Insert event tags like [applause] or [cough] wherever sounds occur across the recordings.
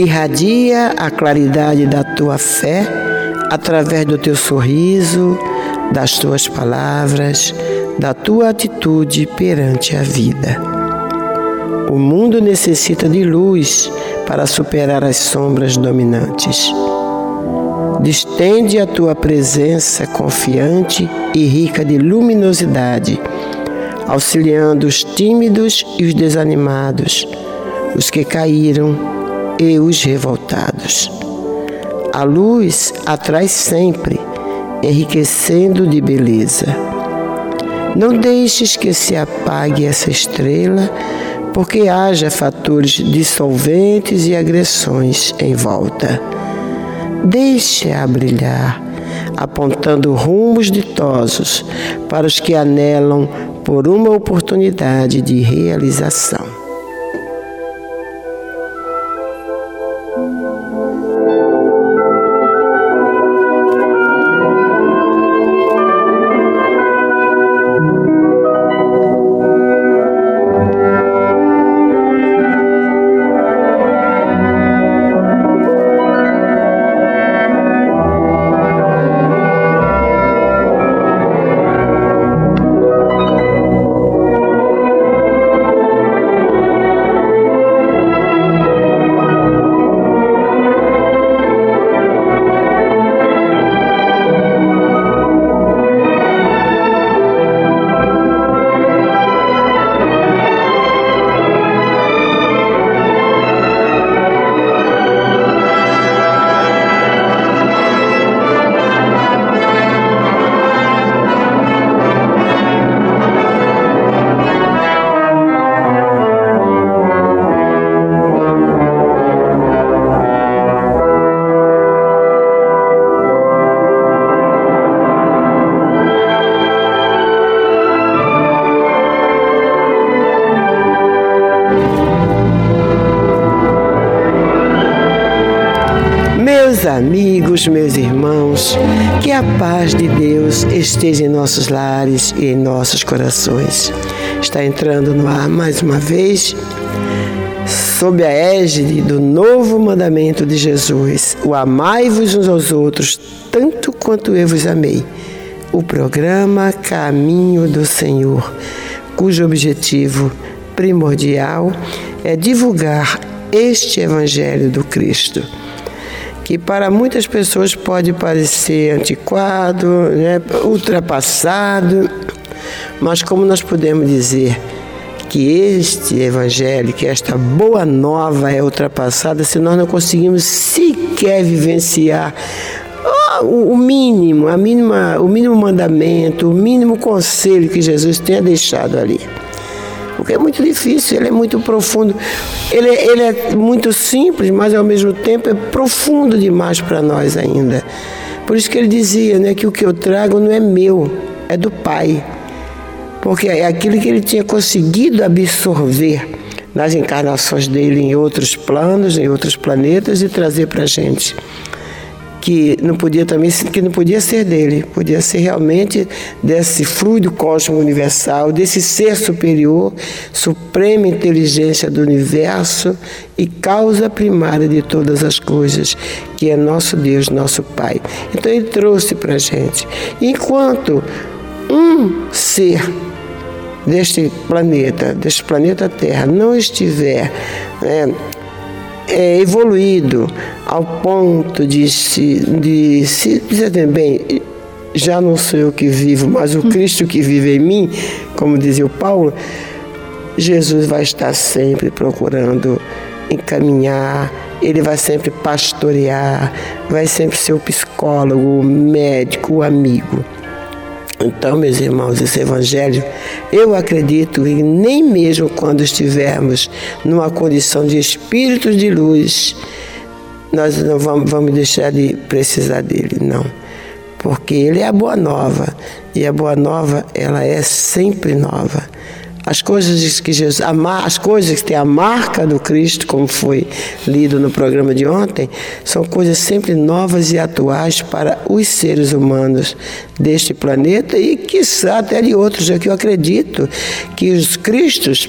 Irradia a claridade da tua fé através do teu sorriso, das tuas palavras, da tua atitude perante a vida. O mundo necessita de luz para superar as sombras dominantes. Distende a tua presença confiante e rica de luminosidade, auxiliando os tímidos e os desanimados, os que caíram e os revoltados. A luz atrai sempre, enriquecendo de beleza. Não deixes que se apague essa estrela, porque haja fatores dissolventes e agressões em volta. Deixe-a brilhar, apontando rumos ditosos para os que anelam por uma oportunidade de realização. Meus irmãos, que a paz de Deus esteja em nossos lares e em nossos corações. Está entrando no ar mais uma vez, sob a égide do novo mandamento de Jesus: o amai-vos uns aos outros, tanto quanto eu vos amei. O programa Caminho do Senhor, cujo objetivo primordial é divulgar este Evangelho do Cristo que para muitas pessoas pode parecer antiquado, né, ultrapassado, mas como nós podemos dizer, que este evangelho, que esta boa nova é ultrapassada se nós não conseguimos sequer vivenciar o mínimo, a mínima, o mínimo mandamento, o mínimo conselho que Jesus tenha deixado ali. Porque é muito difícil, ele é muito profundo. Ele, ele é muito simples, mas ao mesmo tempo é profundo demais para nós ainda. Por isso que ele dizia né, que o que eu trago não é meu, é do Pai. Porque é aquilo que ele tinha conseguido absorver nas encarnações dele em outros planos, em outros planetas e trazer para a gente que não podia também que não podia ser dele, podia ser realmente desse fluido cósmico universal, desse ser superior, suprema inteligência do universo e causa primária de todas as coisas, que é nosso Deus, nosso Pai. Então ele trouxe para a gente. Enquanto um ser deste planeta, deste planeta Terra, não estiver né, é, evoluído ao ponto de se, de se dizer bem, já não sou eu que vivo, mas o Cristo que vive em mim, como dizia o Paulo, Jesus vai estar sempre procurando encaminhar, ele vai sempre pastorear, vai sempre ser o psicólogo, o médico, o amigo. Então, meus irmãos, esse Evangelho, eu acredito que nem mesmo quando estivermos numa condição de espíritos de luz, nós não vamos, vamos deixar de precisar dele, não. Porque ele é a boa nova. E a boa nova, ela é sempre nova. As coisas que Jesus, as coisas que têm a marca do Cristo, como foi lido no programa de ontem, são coisas sempre novas e atuais para os seres humanos deste planeta e, quiçá, até de outros. Já que eu acredito que os Cristos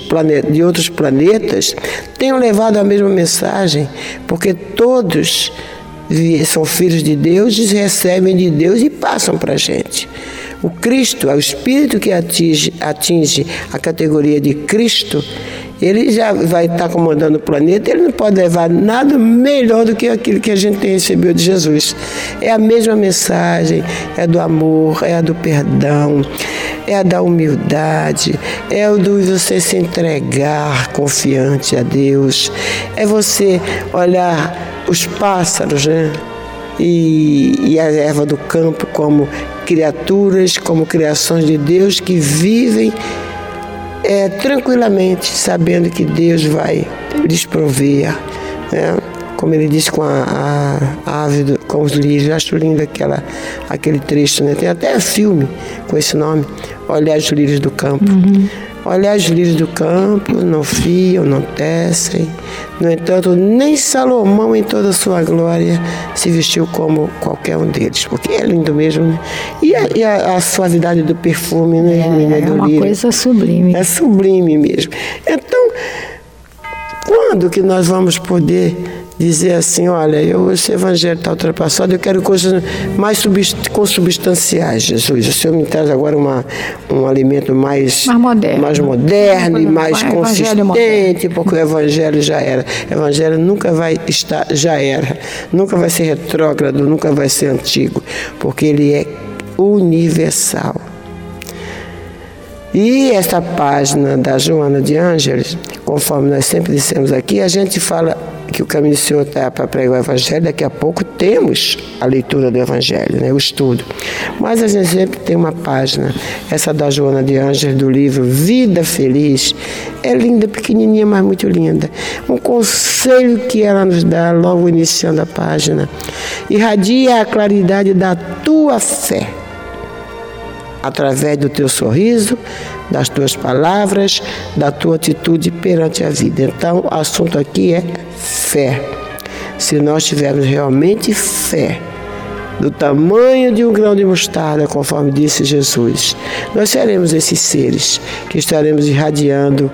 de outros planetas tenham levado a mesma mensagem, porque todos são filhos de Deus, recebem de Deus e passam para a gente. O Cristo, é o Espírito que atinge, atinge a categoria de Cristo, ele já vai estar comandando o planeta, ele não pode levar nada melhor do que aquilo que a gente recebido de Jesus. É a mesma mensagem, é do amor, é a do perdão, é a da humildade, é o do você se entregar confiante a Deus, é você olhar os pássaros, né? E, e a erva do campo como criaturas, como criações de Deus que vivem é, tranquilamente, sabendo que Deus vai lhes prover. Né? Como ele disse com a, a, ave, do, com os lírios, acho lindo aquela, aquele trecho, né? Tem até filme com esse nome, Olhar os lírios do campo. Uhum. Olhar os lírios do campo, não fiam, não tecem. No entanto, nem Salomão, em toda a sua glória, se vestiu como qualquer um deles, porque é lindo mesmo. Né? E, a, e a, a, suavidade do perfume, né, é, É uma lírio. coisa sublime. É sublime mesmo. Então, quando que nós vamos poder dizer assim, olha, eu, esse evangelho está ultrapassado, eu quero coisas mais consubstanciais, Jesus. O Senhor me traz agora uma, um alimento mais, mais moderno, mais moderno e mais consistente, porque o evangelho já era. O evangelho nunca vai estar, já era, nunca vai ser retrógrado, nunca vai ser antigo, porque ele é universal. E esta página da Joana de Ângeles, conforme nós sempre dissemos aqui, a gente fala que o caminho do Senhor está para pregar o Evangelho, daqui a pouco temos a leitura do Evangelho, né, o estudo. Mas a gente sempre tem uma página, essa da Joana de Ângeles, do livro Vida Feliz, é linda, pequenininha, mas muito linda. Um conselho que ela nos dá logo iniciando a página. Irradia a claridade da tua fé através do teu sorriso, das tuas palavras, da tua atitude perante a vida. Então, o assunto aqui é fé. Se nós tivermos realmente fé, do tamanho de um grão de mostarda, conforme disse Jesus, nós seremos esses seres que estaremos irradiando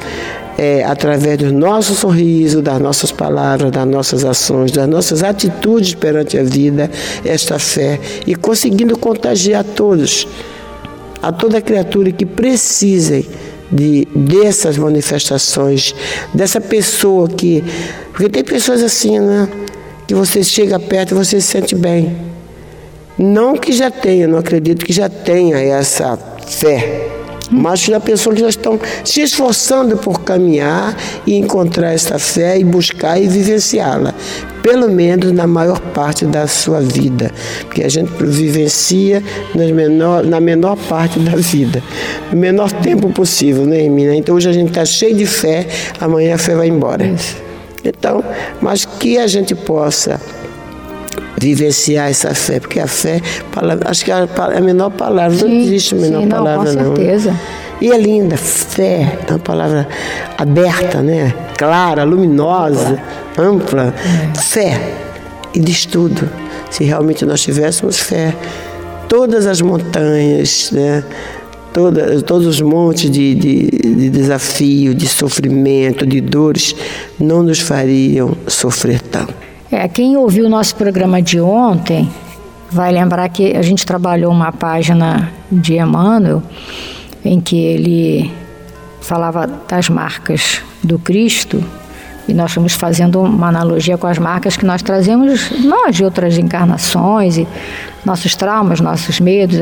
é, através do nosso sorriso, das nossas palavras, das nossas ações, das nossas atitudes perante a vida, esta fé e conseguindo contagiar todos a toda criatura que precisem de, dessas manifestações, dessa pessoa que. Porque tem pessoas assim, né? Que você chega perto e você se sente bem. Não que já tenha, não acredito que já tenha essa fé, mas da pessoa que já estão se esforçando por caminhar e encontrar essa fé e buscar e vivenciá-la, pelo menos na maior parte da sua vida, porque a gente vivencia menor, na menor parte da vida, no menor tempo possível, né, Emina? Então hoje a gente está cheio de fé, amanhã a fé vai embora. Então, mas que a gente possa vivenciar essa fé, porque a fé, acho que é a menor palavra, sim, não existe a menor sim, palavra não. Com certeza. Não. E é linda, fé, é uma palavra aberta, né? Clara, luminosa, ampla. É. Fé. E diz tudo. Se realmente nós tivéssemos fé, todas as montanhas, né? Toda, todos os montes de, de, de desafio, de sofrimento, de dores, não nos fariam sofrer tanto. É, quem ouviu o nosso programa de ontem vai lembrar que a gente trabalhou uma página de Emmanuel em que ele falava das marcas do Cristo e nós fomos fazendo uma analogia com as marcas que nós trazemos nós de outras encarnações e nossos traumas, nossos medos.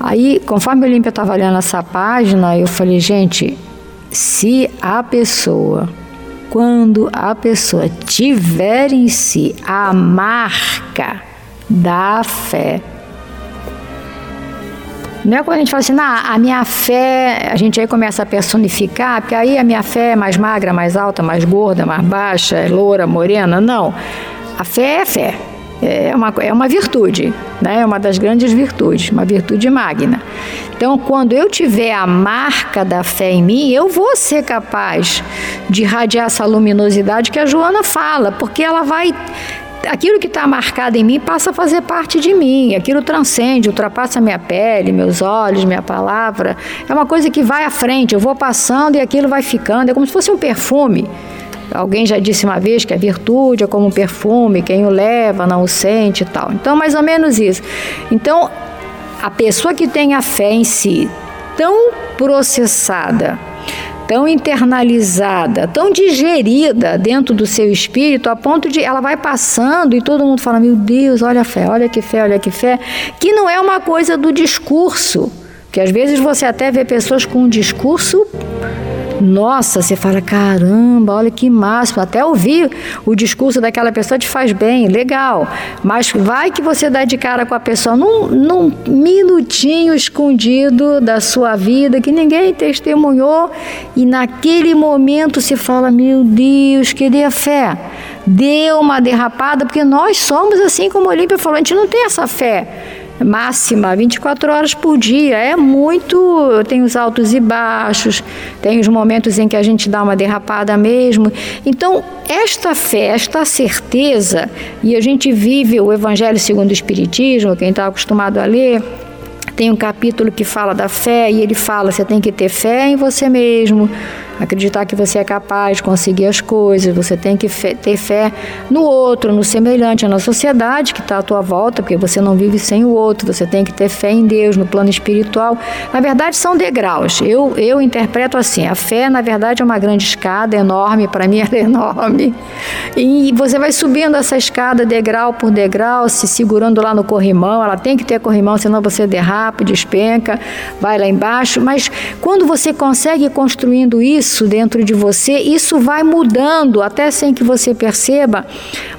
Aí, conforme o Olímpia estava lendo essa página, eu falei, gente, se a pessoa quando a pessoa tiver em si a marca da fé. Não é quando a gente fala assim, a minha fé, a gente aí começa a personificar, porque aí a minha fé é mais magra, mais alta, mais gorda, mais baixa, é loura, morena. Não. A fé é fé é uma, é uma virtude, né? é uma das grandes virtudes, uma virtude magna. Então, quando eu tiver a marca da fé em mim, eu vou ser capaz de irradiar essa luminosidade que a Joana fala, porque ela vai aquilo que está marcado em mim passa a fazer parte de mim, aquilo transcende, ultrapassa minha pele, meus olhos, minha palavra. É uma coisa que vai à frente, eu vou passando e aquilo vai ficando, é como se fosse um perfume. Alguém já disse uma vez que a virtude é como um perfume, quem o leva não o sente e tal. Então, mais ou menos isso. Então, a pessoa que tem a fé em si tão processada, tão internalizada, tão digerida dentro do seu espírito, a ponto de ela vai passando e todo mundo fala: Meu Deus, olha a fé, olha que fé, olha que fé, que não é uma coisa do discurso, que às vezes você até vê pessoas com um discurso nossa, você fala, caramba, olha que máximo. Até ouvir o discurso daquela pessoa te faz bem, legal. Mas vai que você dá de cara com a pessoa num, num minutinho escondido da sua vida que ninguém testemunhou e naquele momento se fala, meu Deus, que dê fé. Deu uma derrapada, porque nós somos assim como o Olímpia falou, a gente não tem essa fé máxima 24 horas por dia. É muito. Tem os altos e baixos, tem os momentos em que a gente dá uma derrapada mesmo. Então, esta fé, esta certeza, e a gente vive o Evangelho segundo o Espiritismo, quem está acostumado a ler. Tem um capítulo que fala da fé e ele fala: você tem que ter fé em você mesmo, acreditar que você é capaz de conseguir as coisas, você tem que ter fé no outro, no semelhante, na sociedade que está à tua volta, porque você não vive sem o outro, você tem que ter fé em Deus, no plano espiritual. Na verdade, são degraus. Eu, eu interpreto assim: a fé, na verdade, é uma grande escada enorme, para mim [laughs] ela é enorme, e você vai subindo essa escada degrau por degrau, se segurando lá no corrimão, ela tem que ter corrimão, senão você derrapa, despenca, vai lá embaixo, mas quando você consegue construindo isso, isso dentro de você, isso vai mudando até sem que você perceba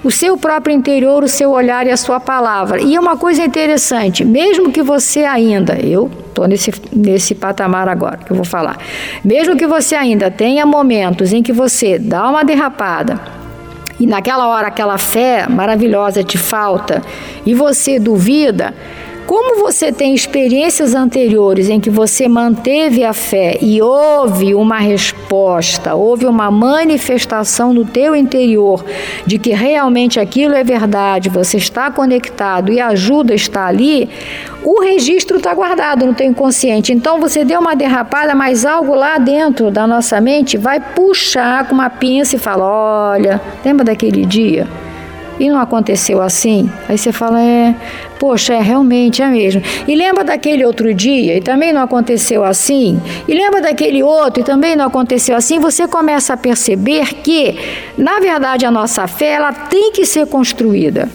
o seu próprio interior, o seu olhar e a sua palavra. E é uma coisa interessante, mesmo que você ainda, eu estou nesse, nesse patamar agora que eu vou falar, mesmo que você ainda tenha momentos em que você dá uma derrapada, e naquela hora aquela fé maravilhosa te falta e você duvida, como você tem experiências anteriores em que você manteve a fé e houve uma resposta, houve uma manifestação no teu interior de que realmente aquilo é verdade, você está conectado e a ajuda está ali, o registro está guardado no teu inconsciente. Então você deu uma derrapada, mas algo lá dentro da nossa mente vai puxar com uma pinça e fala: olha, lembra daquele dia? E não aconteceu assim? Aí você fala, é, poxa, é realmente é mesmo. E lembra daquele outro dia e também não aconteceu assim? E lembra daquele outro e também não aconteceu assim? Você começa a perceber que, na verdade, a nossa fé ela tem que ser construída.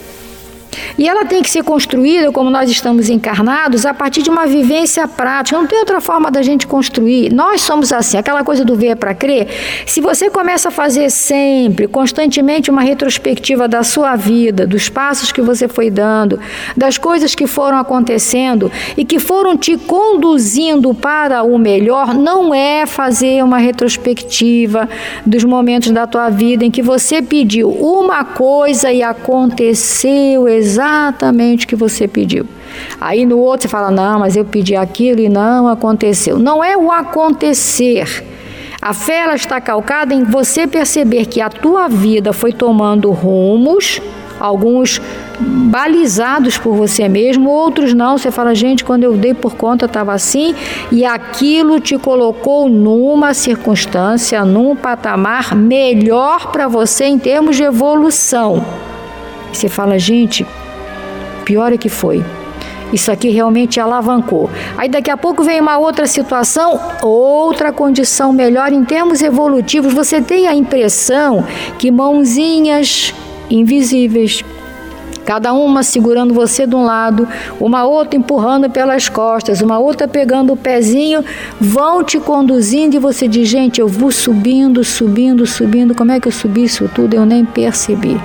E ela tem que ser construída, como nós estamos encarnados, a partir de uma vivência prática. Não tem outra forma da gente construir. Nós somos assim, aquela coisa do ver para crer. Se você começa a fazer sempre, constantemente, uma retrospectiva da sua vida, dos passos que você foi dando, das coisas que foram acontecendo e que foram te conduzindo para o melhor, não é fazer uma retrospectiva dos momentos da tua vida em que você pediu uma coisa e aconteceu exatamente o que você pediu. Aí no outro você fala: não, mas eu pedi aquilo e não aconteceu. Não é o acontecer. A fé ela está calcada em você perceber que a tua vida foi tomando rumos, alguns balizados por você mesmo, outros não. Você fala, gente, quando eu dei por conta estava assim, e aquilo te colocou numa circunstância, num patamar melhor para você em termos de evolução. Você fala, gente, pior é que foi. Isso aqui realmente alavancou. Aí daqui a pouco vem uma outra situação, outra condição melhor em termos evolutivos. Você tem a impressão que mãozinhas invisíveis cada uma segurando você de um lado, uma outra empurrando pelas costas, uma outra pegando o pezinho, vão te conduzindo e você diz: gente, eu vou subindo, subindo, subindo. Como é que eu subi isso tudo? Eu nem percebi.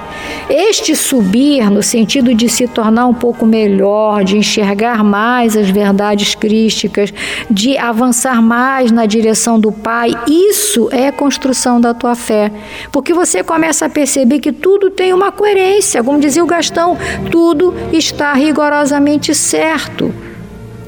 Este subir, no sentido de se tornar um pouco melhor, de enxergar mais as verdades crísticas, de avançar mais na direção do Pai, isso é construção da tua fé. Porque você começa a perceber que tudo tem uma coerência, como dizia o Gastão tudo está rigorosamente certo.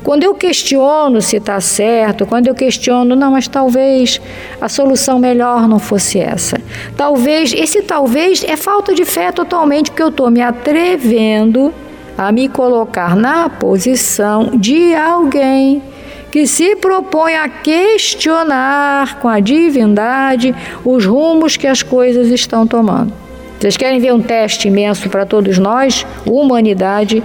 Quando eu questiono se está certo, quando eu questiono, não, mas talvez a solução melhor não fosse essa. Talvez, esse talvez é falta de fé totalmente, porque eu estou me atrevendo a me colocar na posição de alguém que se propõe a questionar com a divindade os rumos que as coisas estão tomando. Vocês querem ver um teste imenso para todos nós, humanidade,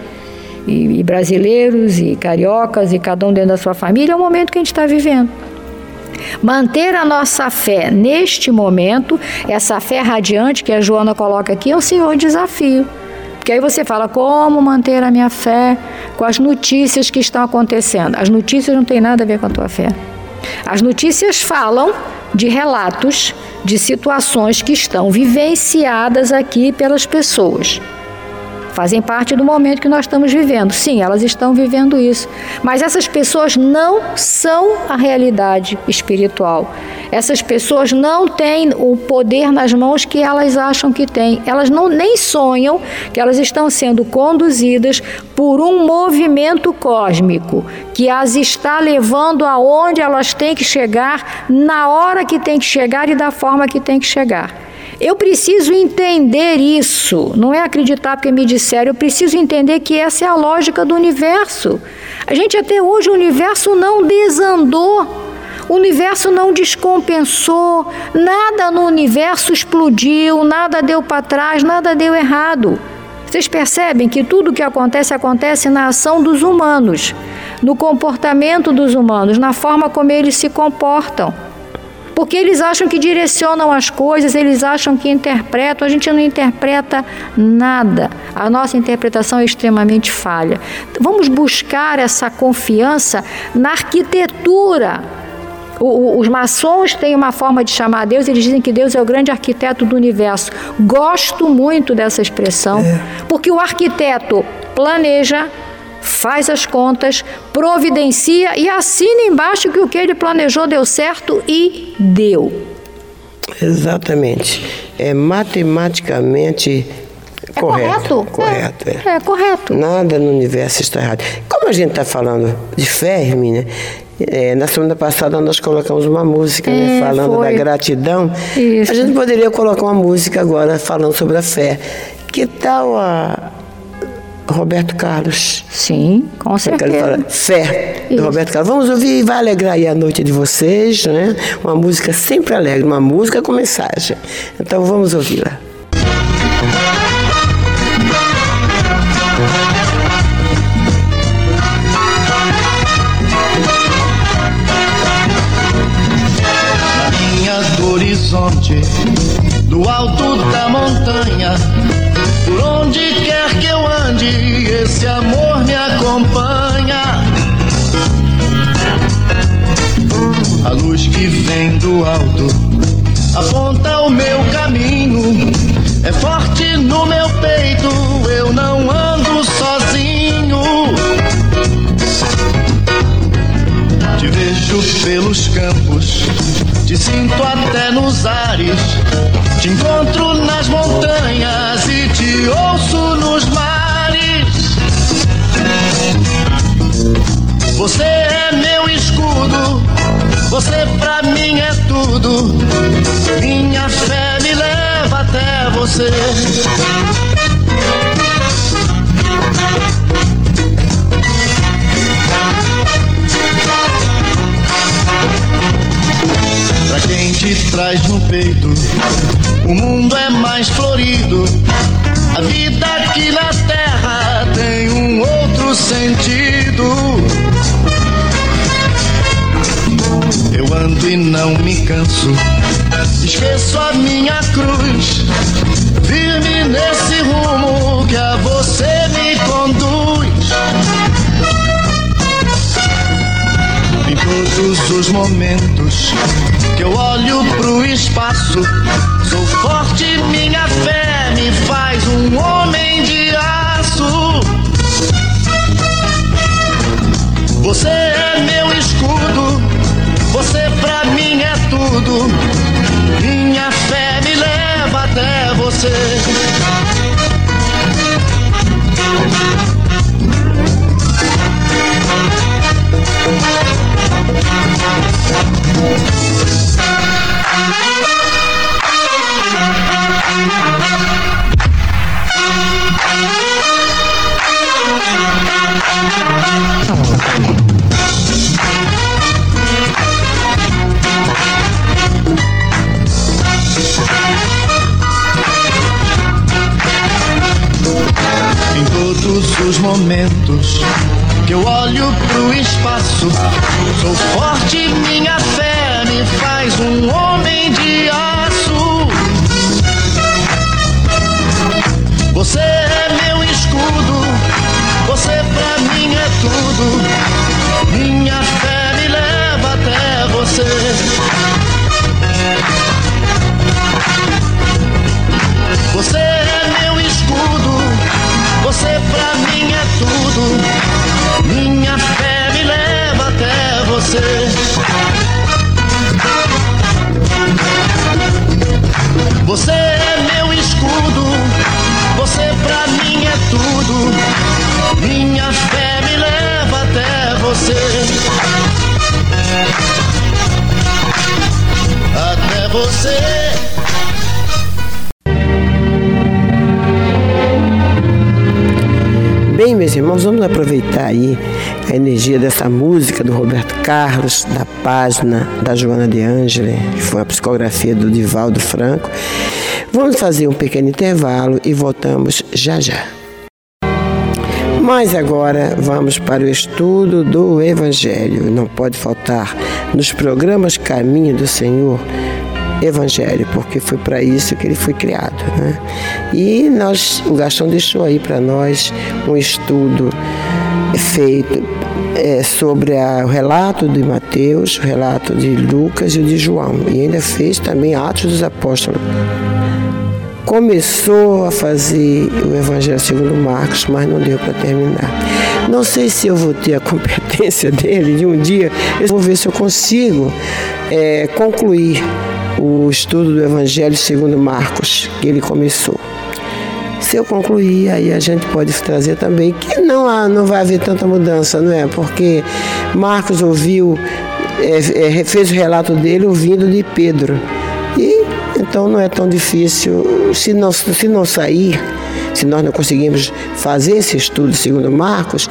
e, e, brasileiros, e cariocas, e cada um dentro da sua família, é o momento que a gente está vivendo. Manter a nossa fé neste momento, essa fé radiante que a Joana coloca aqui, é o senhor desafio. Porque aí você fala, como manter a minha fé com as notícias que estão acontecendo? As notícias não têm nada a ver com a tua fé. As notícias falam de relatos de situações que estão vivenciadas aqui pelas pessoas fazem parte do momento que nós estamos vivendo. Sim, elas estão vivendo isso. Mas essas pessoas não são a realidade espiritual. Essas pessoas não têm o poder nas mãos que elas acham que têm. Elas não nem sonham que elas estão sendo conduzidas por um movimento cósmico que as está levando aonde elas têm que chegar, na hora que tem que chegar e da forma que tem que chegar. Eu preciso entender isso, não é acreditar porque me disseram, eu preciso entender que essa é a lógica do universo. A gente até hoje o universo não desandou. O universo não descompensou, nada no universo explodiu, nada deu para trás, nada deu errado. Vocês percebem que tudo o que acontece acontece na ação dos humanos, no comportamento dos humanos, na forma como eles se comportam. Porque eles acham que direcionam as coisas, eles acham que interpretam, a gente não interpreta nada. A nossa interpretação é extremamente falha. Vamos buscar essa confiança na arquitetura. Os maçons têm uma forma de chamar Deus, eles dizem que Deus é o grande arquiteto do universo. Gosto muito dessa expressão, é. porque o arquiteto planeja, faz as contas, providencia e assina embaixo que o que ele planejou deu certo e deu. Exatamente. É matematicamente é correto. Correto. É, é. é, correto. Nada no universo está errado. Como a gente está falando de fé, Hermínia, é, na semana passada nós colocamos uma música né, é, falando foi. da gratidão. Isso. A gente poderia colocar uma música agora falando sobre a fé. Que tal a, Roberto Carlos. Sim, com certeza. Fé, do Isso. Roberto Carlos. Vamos ouvir e vai alegrar aí a noite de vocês, né? Uma música sempre alegre, uma música com mensagem. Então vamos ouvi-la. minhas dores horizonte, do alto da montanha. Por onde quer que eu ande, esse amor me acompanha. A luz que vem do alto aponta o meu caminho. É forte no meu peito, eu não ando sozinho. Te vejo pelos campos, te sinto até nos ares. Te encontro nas montanhas e te ouço nos mares. Você é meu escudo, você pra mim é tudo. Minha fé me leva até você. Pra quem te traz no peito, o mundo é mais florido. A vida aqui na terra tem um outro sentido. Eu ando e não me canso, esqueço a minha cruz. Firme nesse rumo que a você me conduz. Em todos os momentos que eu olho pro espaço, sou forte, minha fé me faz um homem de aço. Você é meu escudo, você pra mim é tudo. Minha fé me leva até você. Em todos os momentos que eu olho pro espaço, sou forte, minha fé me faz um homem de aço. Você é meu escudo, você pra mim é tudo. Minha fé aproveitar aí a energia dessa música do Roberto Carlos, da página da Joana de Ângela, que foi a psicografia do Divaldo Franco. Vamos fazer um pequeno intervalo e voltamos já já. Mas agora vamos para o estudo do Evangelho. Não pode faltar nos programas Caminho do Senhor Evangelho, porque foi para isso que ele foi criado. Né? E nós, o Gastão deixou aí para nós um estudo feito é, sobre a, o relato de Mateus, o relato de Lucas e o de João. E ainda fez também Atos dos Apóstolos. Começou a fazer o Evangelho segundo Marcos, mas não deu para terminar. Não sei se eu vou ter a [laughs] competência dele de um dia, eu vou ver se eu consigo é, concluir o estudo do Evangelho segundo Marcos, que ele começou. Se eu concluir, aí a gente pode trazer também que não, há, não vai haver tanta mudança, não é? Porque Marcos ouviu, é, é, fez o relato dele ouvindo de Pedro. E então não é tão difícil, se não, se não sair, se nós não conseguimos fazer esse estudo segundo Marcos,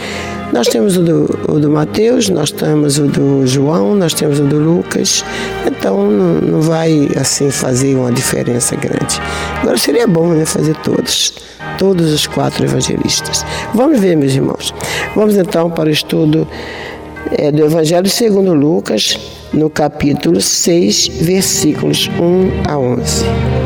nós temos o do, o do Mateus, nós temos o do João, nós temos o do Lucas, então não, não vai assim fazer uma diferença grande. Agora seria bom né, fazer todos, todos os quatro evangelistas. Vamos ver, meus irmãos. Vamos então para o estudo é do Evangelho segundo Lucas, no capítulo 6, versículos 1 a 11.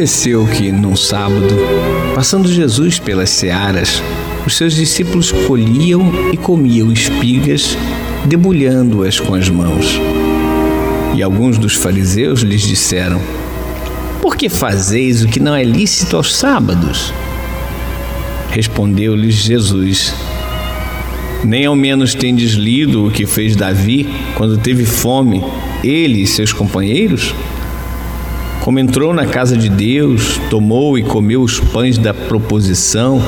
Aconteceu que, num sábado, passando Jesus pelas searas, os seus discípulos colhiam e comiam espigas, debulhando-as com as mãos. E alguns dos fariseus lhes disseram: Por que fazeis o que não é lícito aos sábados? Respondeu-lhes Jesus: Nem ao menos tendes lido o que fez Davi quando teve fome, ele e seus companheiros? Como entrou na casa de Deus, tomou e comeu os pães da proposição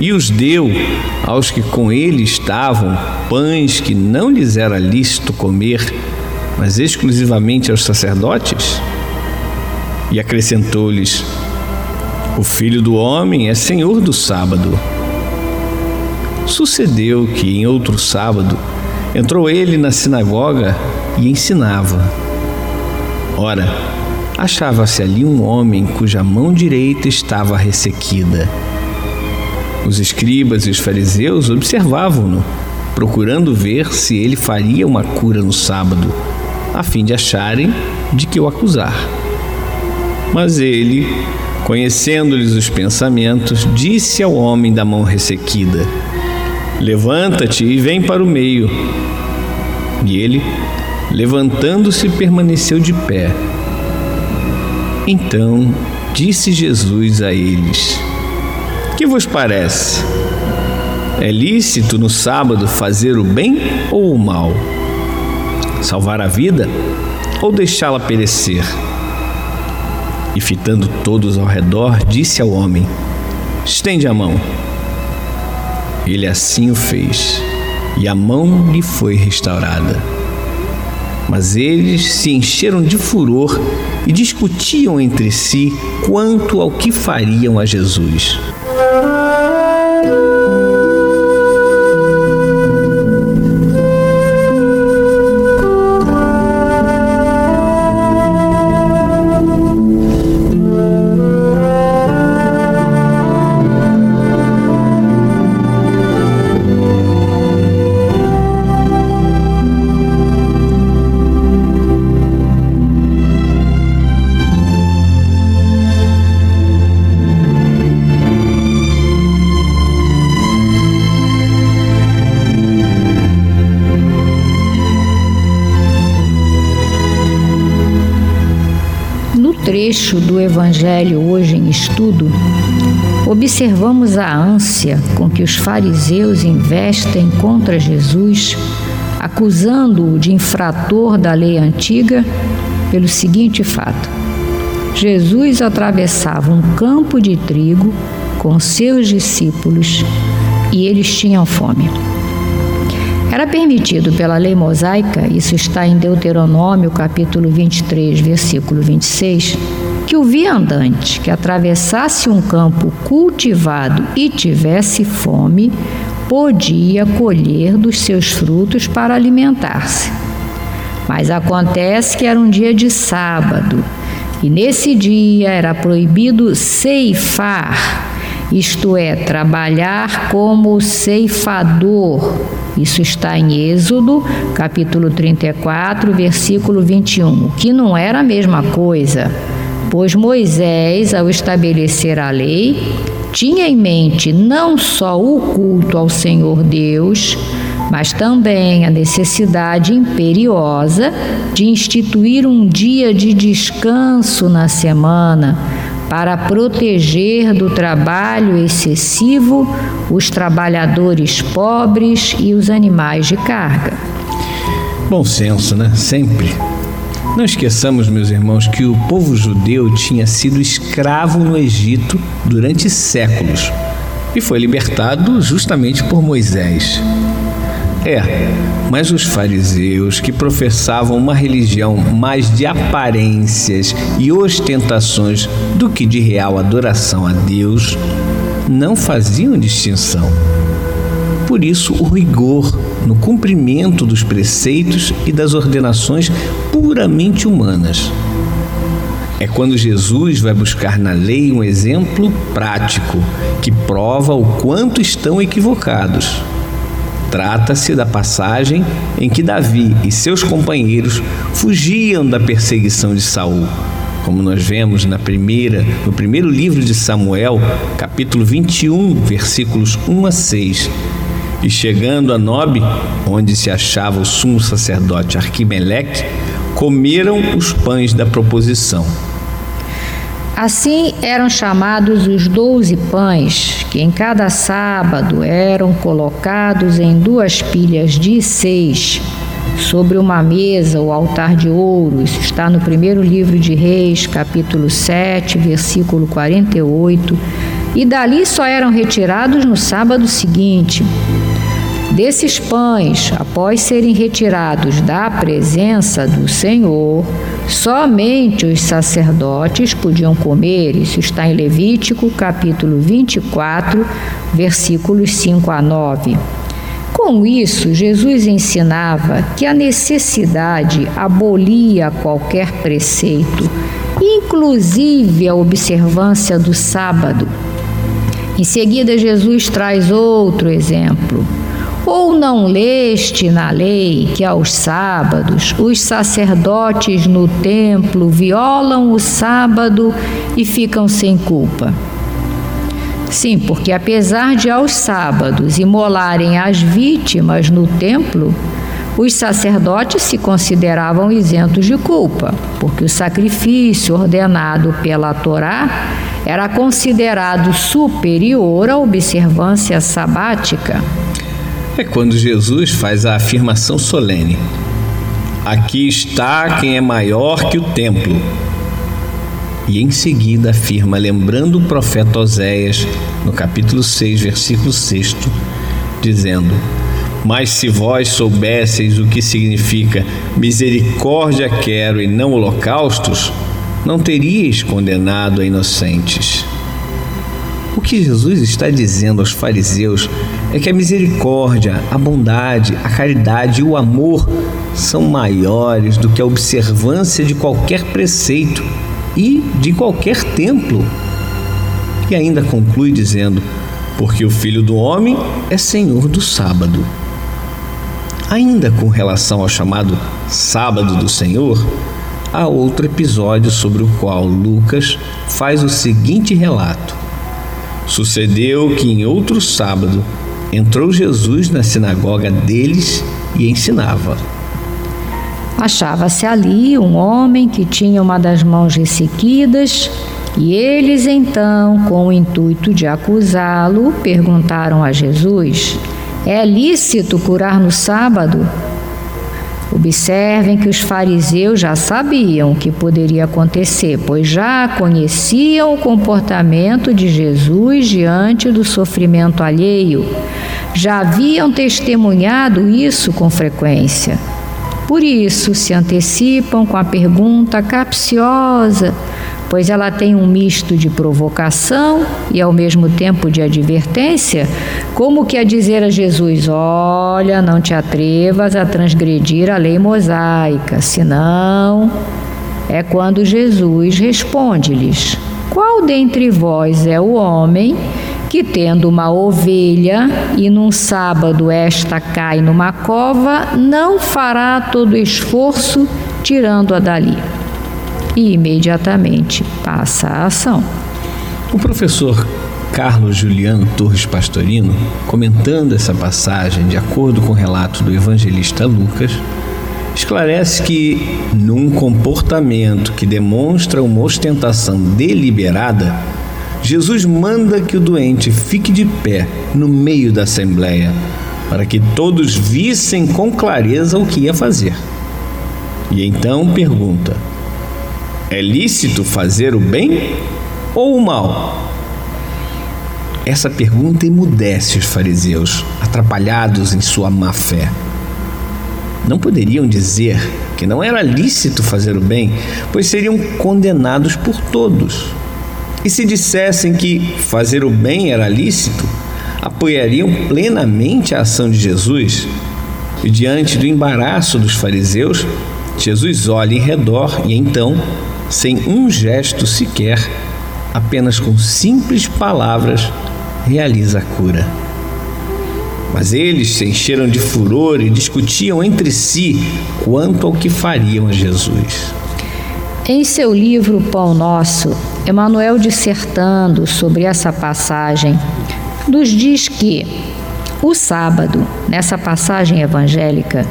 e os deu aos que com ele estavam, pães que não lhes era lícito comer, mas exclusivamente aos sacerdotes? E acrescentou-lhes: O filho do homem é senhor do sábado. Sucedeu que em outro sábado entrou ele na sinagoga e ensinava. Ora, achava-se ali um homem cuja mão direita estava ressequida. Os escribas e os fariseus observavam-no, procurando ver se ele faria uma cura no sábado, a fim de acharem de que o acusar. Mas ele, conhecendo-lhes os pensamentos, disse ao homem da mão ressequida: Levanta-te e vem para o meio. E ele, levantando-se, permaneceu de pé. Então disse Jesus a eles: Que vos parece? É lícito no sábado fazer o bem ou o mal? Salvar a vida ou deixá-la perecer? E fitando todos ao redor, disse ao homem: Estende a mão. Ele assim o fez, e a mão lhe foi restaurada. Mas eles se encheram de furor e discutiam entre si quanto ao que fariam a Jesus. Evangelho hoje em estudo, observamos a ânsia com que os fariseus investem contra Jesus, acusando-o de infrator da lei antiga, pelo seguinte fato: Jesus atravessava um campo de trigo com seus discípulos e eles tinham fome. Era permitido pela lei mosaica, isso está em Deuteronômio, capítulo 23, versículo 26, que o viandante que atravessasse um campo cultivado e tivesse fome, podia colher dos seus frutos para alimentar-se. Mas acontece que era um dia de sábado, e nesse dia era proibido ceifar, isto é, trabalhar como ceifador. Isso está em Êxodo, capítulo 34, versículo 21, o que não era a mesma coisa, pois Moisés, ao estabelecer a lei, tinha em mente não só o culto ao Senhor Deus, mas também a necessidade imperiosa de instituir um dia de descanso na semana para proteger do trabalho excessivo os trabalhadores pobres e os animais de carga. Bom senso, né? Sempre. Não esqueçamos, meus irmãos, que o povo judeu tinha sido escravo no Egito durante séculos e foi libertado justamente por Moisés. É, mas os fariseus, que professavam uma religião mais de aparências e ostentações do que de real adoração a Deus, não faziam distinção. Por isso, o rigor no cumprimento dos preceitos e das ordenações puramente humanas. É quando Jesus vai buscar na lei um exemplo prático que prova o quanto estão equivocados. Trata-se da passagem em que Davi e seus companheiros fugiam da perseguição de Saul, como nós vemos na primeira, no primeiro livro de Samuel, capítulo 21, versículos 1 a 6 e chegando a Nob, onde se achava o sumo sacerdote Arquimeleque, comeram os pães da proposição. Assim eram chamados os doze pães, que em cada sábado eram colocados em duas pilhas de seis, sobre uma mesa, o altar de ouro. Isso está no primeiro livro de Reis, capítulo 7, versículo 48. E dali só eram retirados no sábado seguinte. Desses pães, após serem retirados da presença do Senhor, somente os sacerdotes podiam comer. Isso está em Levítico, capítulo 24, versículos 5 a 9. Com isso, Jesus ensinava que a necessidade abolia qualquer preceito, inclusive a observância do sábado. Em seguida, Jesus traz outro exemplo. Ou não leste na lei que aos sábados os sacerdotes no templo violam o sábado e ficam sem culpa? Sim, porque apesar de aos sábados imolarem as vítimas no templo, os sacerdotes se consideravam isentos de culpa, porque o sacrifício ordenado pela Torá era considerado superior à observância sabática é quando Jesus faz a afirmação solene: Aqui está quem é maior que o templo. E em seguida afirma, lembrando o profeta Oséias, no capítulo 6, versículo 6, dizendo: Mas se vós soubesseis o que significa misericórdia quero e não holocaustos, não teríeis condenado a inocentes. O que Jesus está dizendo aos fariseus é que a misericórdia, a bondade, a caridade e o amor são maiores do que a observância de qualquer preceito e de qualquer templo. E ainda conclui dizendo: porque o Filho do Homem é Senhor do sábado. Ainda com relação ao chamado Sábado do Senhor, há outro episódio sobre o qual Lucas faz o seguinte relato. Sucedeu que em outro sábado entrou Jesus na sinagoga deles e ensinava. Achava-se ali um homem que tinha uma das mãos ressequidas, e eles então, com o intuito de acusá-lo, perguntaram a Jesus: É lícito curar no sábado? Observem que os fariseus já sabiam o que poderia acontecer, pois já conheciam o comportamento de Jesus diante do sofrimento alheio. Já haviam testemunhado isso com frequência. Por isso se antecipam com a pergunta capciosa pois ela tem um misto de provocação e ao mesmo tempo de advertência, como que a dizer a Jesus: Olha, não te atrevas a transgredir a lei mosaica, senão. É quando Jesus responde-lhes: Qual dentre vós é o homem que, tendo uma ovelha e num sábado esta cai numa cova, não fará todo esforço tirando-a dali? E imediatamente passa a ação. O professor Carlos Juliano Torres Pastorino, comentando essa passagem de acordo com o relato do evangelista Lucas, esclarece que, num comportamento que demonstra uma ostentação deliberada, Jesus manda que o doente fique de pé no meio da assembleia, para que todos vissem com clareza o que ia fazer. E então pergunta: É lícito fazer o bem ou o mal? Essa pergunta emudece os fariseus, atrapalhados em sua má fé. Não poderiam dizer que não era lícito fazer o bem, pois seriam condenados por todos. E se dissessem que fazer o bem era lícito, apoiariam plenamente a ação de Jesus? E diante do embaraço dos fariseus, Jesus olha em redor e então, sem um gesto sequer, apenas com simples palavras, realiza a cura. Mas eles se encheram de furor e discutiam entre si quanto ao que fariam a Jesus. Em seu livro Pão Nosso, Emanuel dissertando sobre essa passagem, nos diz que o sábado, nessa passagem evangélica,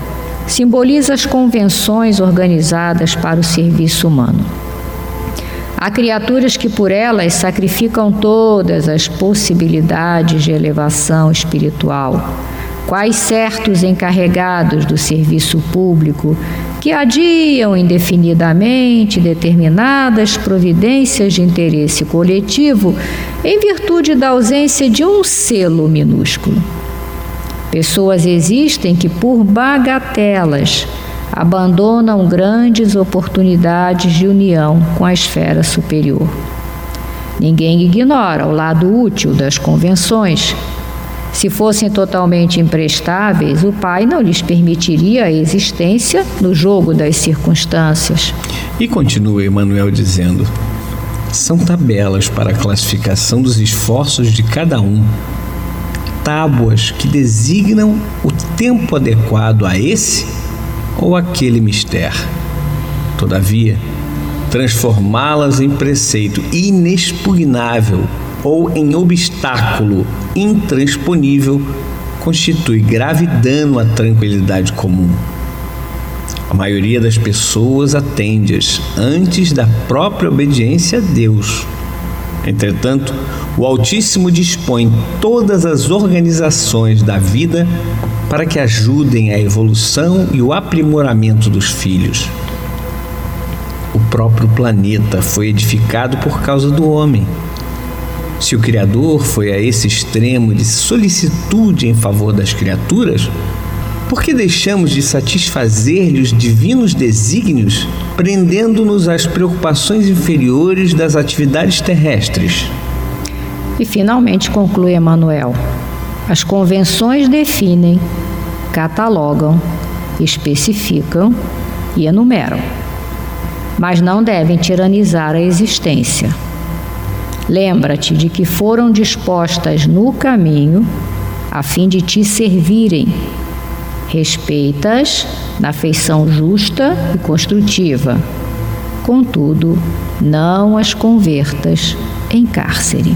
simboliza as convenções organizadas para o serviço humano. Há criaturas que por elas sacrificam todas as possibilidades de elevação espiritual, quais certos encarregados do serviço público que adiam indefinidamente determinadas providências de interesse coletivo em virtude da ausência de um selo minúsculo. Pessoas existem que, por bagatelas, abandonam grandes oportunidades de união com a esfera superior. Ninguém ignora o lado útil das convenções. Se fossem totalmente imprestáveis, o pai não lhes permitiria a existência no jogo das circunstâncias. E continua Emmanuel dizendo: são tabelas para a classificação dos esforços de cada um, tábuas que designam o tempo adequado a esse ou aquele mistério. Todavia, transformá-las em preceito inexpugnável ou em obstáculo intransponível constitui grave dano à tranquilidade comum. A maioria das pessoas atende-as antes da própria obediência a Deus. Entretanto, o Altíssimo dispõe todas as organizações da vida para que ajudem a evolução e o aprimoramento dos filhos. O próprio planeta foi edificado por causa do homem. Se o Criador foi a esse extremo de solicitude em favor das criaturas, por que deixamos de satisfazer-lhe os divinos desígnios, prendendo-nos às preocupações inferiores das atividades terrestres? E finalmente conclui Emmanuel. As convenções definem, catalogam, especificam e enumeram, mas não devem tiranizar a existência. Lembra-te de que foram dispostas no caminho a fim de te servirem. Respeitas na feição justa e construtiva. Contudo, não as convertas em cárcere.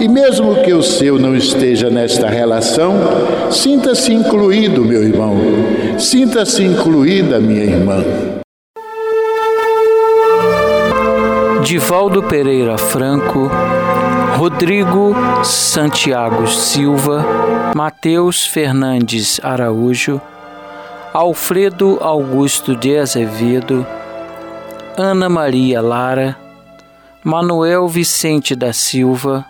e, mesmo que o seu não esteja nesta relação, sinta-se incluído, meu irmão, sinta-se incluída, minha irmã. Divaldo Pereira Franco, Rodrigo Santiago Silva, Mateus Fernandes Araújo, Alfredo Augusto de Azevedo, Ana Maria Lara, Manuel Vicente da Silva,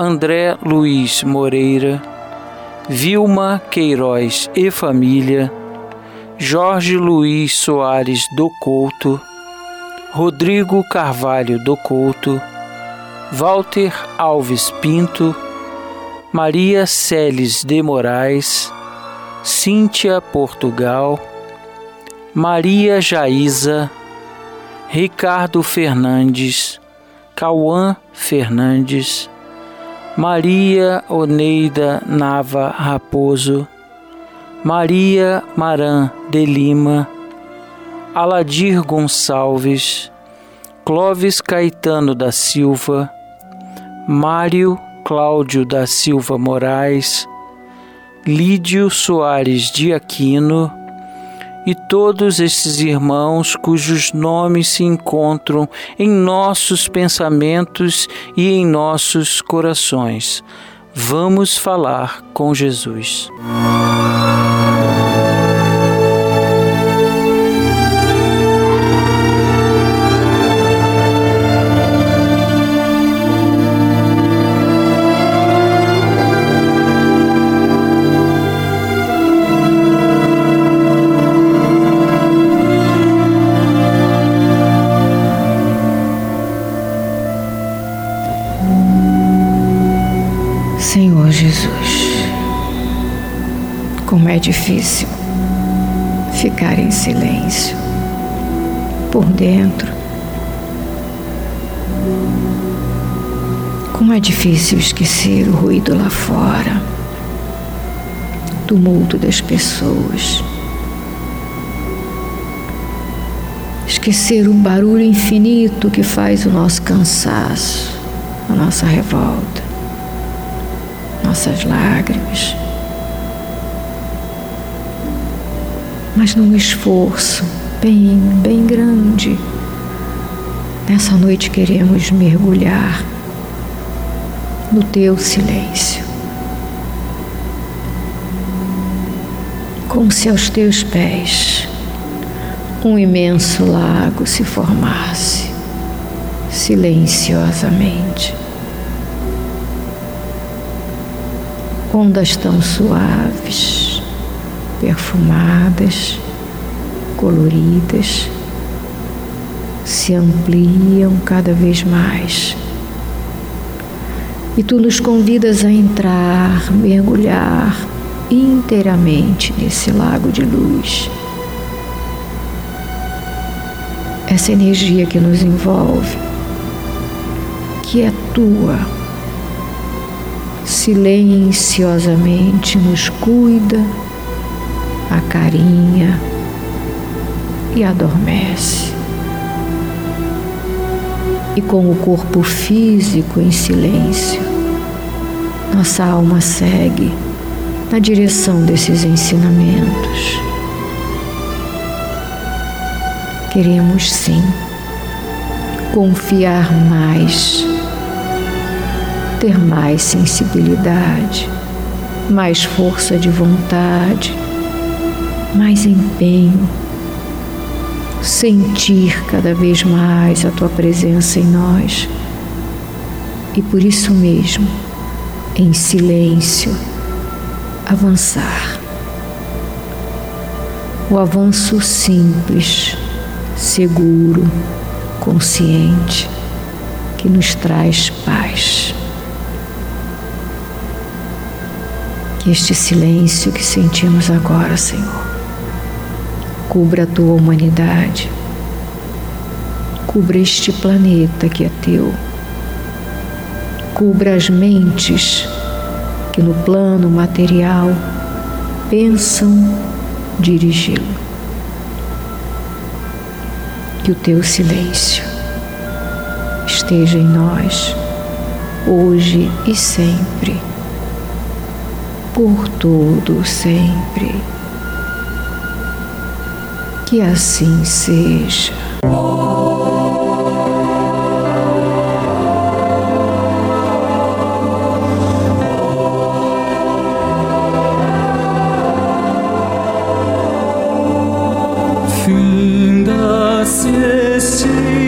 André Luiz Moreira, Vilma Queiroz e família, Jorge Luiz Soares do Couto, Rodrigo Carvalho do Couto, Walter Alves Pinto, Maria Celes de Moraes, Cíntia Portugal, Maria Jaísa, Ricardo Fernandes, Cauã Fernandes, Maria Oneida Nava Raposo, Maria Maran de Lima, Aladir Gonçalves, Clóvis Caetano da Silva, Mário Cláudio da Silva Moraes, Lídio Soares de Aquino e todos esses irmãos cujos nomes se encontram em nossos pensamentos e em nossos corações. Vamos falar com Jesus. Ficar em silêncio por dentro. Como é difícil esquecer o ruído lá fora, tumulto das pessoas. Esquecer o barulho infinito que faz o nosso cansaço, a nossa revolta, nossas lágrimas. Mas num esforço bem, bem grande. Nessa noite queremos mergulhar no teu silêncio. Como se aos teus pés um imenso lago se formasse silenciosamente. Ondas tão suaves perfumadas, coloridas, se ampliam cada vez mais. E tu nos convidas a entrar, mergulhar inteiramente nesse lago de luz. Essa energia que nos envolve, que é tua, silenciosamente nos cuida acarinha e adormece. E com o corpo físico em silêncio, nossa alma segue na direção desses ensinamentos. Queremos sim confiar mais, ter mais sensibilidade, mais força de vontade mais empenho, sentir cada vez mais a tua presença em nós. E por isso mesmo, em silêncio, avançar. O avanço simples, seguro, consciente, que nos traz paz. Que este silêncio que sentimos agora, Senhor, cubra a tua humanidade, cubra este planeta que é teu, cubra as mentes que no plano material pensam dirigi-lo. Que o teu silêncio esteja em nós, hoje e sempre, por todo sempre. Que assim seja. ti.